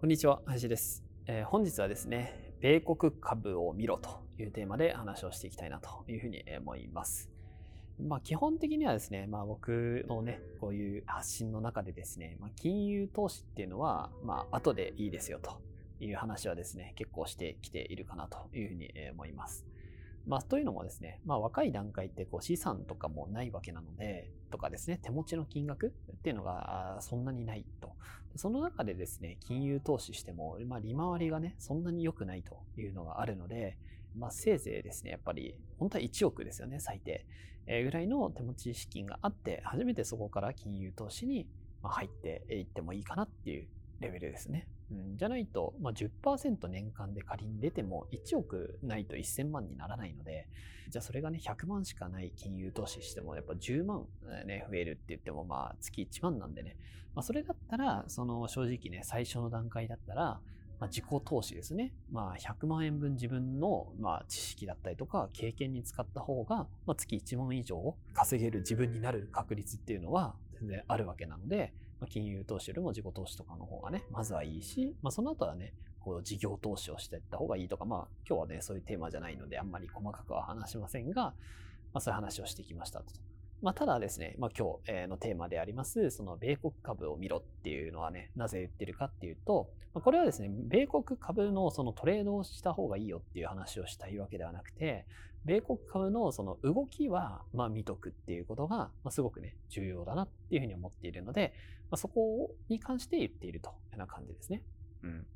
こんにちは林です、えー、本日はですね米国株を見ろというテーマで話をしていきたいなというふうに思いますまあ、基本的にはですね、まあ、僕のね、こういう発信の中でですね、まあ、金融投資っていうのは、まあ、後でいいですよという話はですね、結構してきているかなというふうに思います。まあ、というのもですね、まあ、若い段階ってこう資産とかもないわけなので、とかですね、手持ちの金額っていうのがそんなにないと。その中でですね、金融投資しても、まあ、利回りがね、そんなに良くないというのがあるので、まあ、せいぜいですね、やっぱり、本当は1億ですよね、最低。えぐらいの手持ち資金があって、初めてそこから金融投資に入っていってもいいかなっていうレベルですね。じゃないと、まあ10%、年間で仮に出ても1億ないと1000万にならないので、じゃあそれがね、100万しかない金融投資しても、やっぱ10万ね、増えるって言っても、まあ月1万なんでね、まあそれだったら、その正直ね、最初の段階だったら、まあ、自己投資ですね。まあ、100万円分自分の、まあ、知識だったりとか経験に使った方が、まあ、月1万以上稼げる自分になる確率っていうのは全然あるわけなので、まあ、金融投資よりも自己投資とかの方がね、まずはいいし、まあ、その後はね、こう事業投資をしていった方がいいとか、まあ、今日はね、そういうテーマじゃないので、あんまり細かくは話しませんが、まあ、そういう話をしてきましたと。まあ、ただですね、まあ、今日のテーマであります、その米国株を見ろっていうのはね、なぜ言ってるかっていうと、まあ、これはですね、米国株のそのトレードをした方がいいよっていう話をしたいわけではなくて、米国株のその動きは、まあ見とくっていうことが、まあ、すごくね、重要だなっていうふうに思っているので、まあ、そこに関して言っているというような感じですね。うん。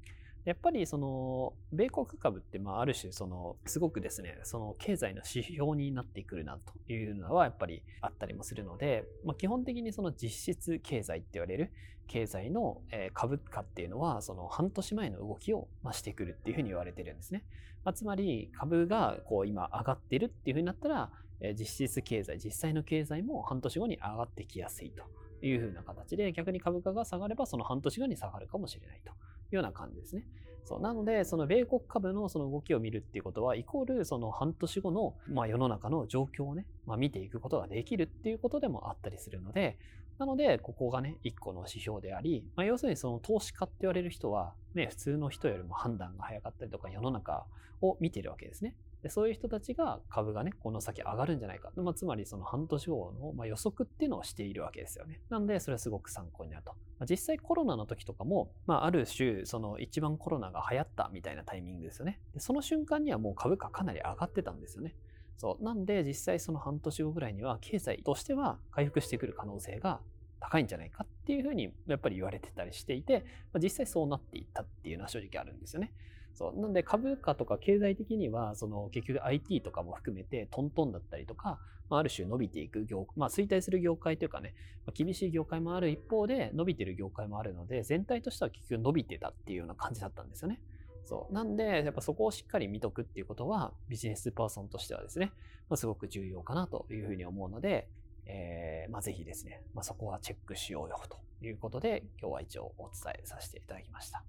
やっぱりその米国株ってまあある種そのすごくですねその経済の指標になってくるなというのはやっぱりあったりもするので、まあ、基本的にその実質経済って言われる経済の株価っていうのはその半年前の動きをしてくるっていうふうに言われてるんですね。まあ、つまり株がこう今上がってるっていうふうになったら実質経済実際の経済も半年後に上がってきやすいというふうな形で逆に株価が下がればその半年後に下がるかもしれないと。ような感じですね。そうなので、その米国株のその動きを見るっていうことは、イコールその半年後の、まあ、世の中の状況をね、まあ、見ていくことができるっていうことでもあったりするので、なので、ここがね、一個の指標であり、まあ、要するにその投資家って言われる人は、ね、普通の人よりも判断が早かったりとか、世の中を見てるわけですね。でそういう人たちが株がね、この先上がるんじゃないか。まあ、つまりその半年後の、ま、予測っていうのをしているわけですよね。なので、それはすごく参考になると。まあ、実際コロナの時とかも、まあ、ある種、その一番コロナが流行ったみたいなタイミングですよね。でその瞬間にはもう株価かなり上がってたんですよね。そう。なんで、実際その半年後ぐらいには、経済としては回復してくる可能性が高いんじゃないかっていうふうにやっぱり言われてたりしていて、まあ、実際そうなっていったっていうのは正直あるんですよね。そう。なんで株価とか経済的には、その結局 IT とかも含めてトントンだったりとか、まあ、ある種伸びていく業、まあ衰退する業界というかね、まあ、厳しい業界もある一方で伸びてる業界もあるので、全体としては結局伸びてたっていうような感じだったんですよね。そう。なんで、やっぱそこをしっかり見とくっていうことは、ビジネスパーソンとしてはですね、まあ、すごく重要かなというふうに思うので、えー、まあ、ぜひですね、まあ、そこはチェックしようよということで、今日は一応お伝えさせていただきました。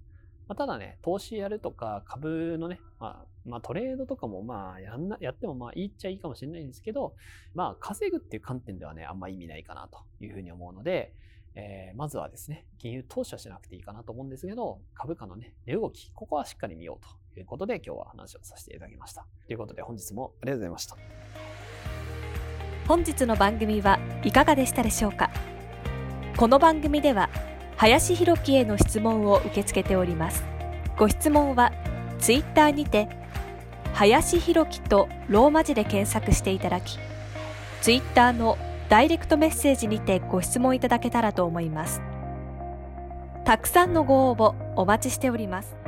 まあ、ただね、投資やるとか、株のね、まあ、まあ、トレードとかもまあ、やんな、やってもまあ、いいっちゃいいかもしれないんですけど、まあ、稼ぐっていう観点ではね、あんま意味ないかなというふうに思うので、えー、まずはですね、金融投資はしなくていいかなと思うんですけど、株価のね、値動き、ここはしっかり見ようということで、今日は話をさせていただきました。ということで、本日もありがとうございました。本日の番組はいかがでしたでしょうか？この番組では、林博樹への質問を受け付けております。ご質問は、ツイッターにて、林博樹とローマ字で検索していただき、ツイッターのダイレクトメッセージにてご質問いただけたらと思います。たくさんのご応募お待ちしております。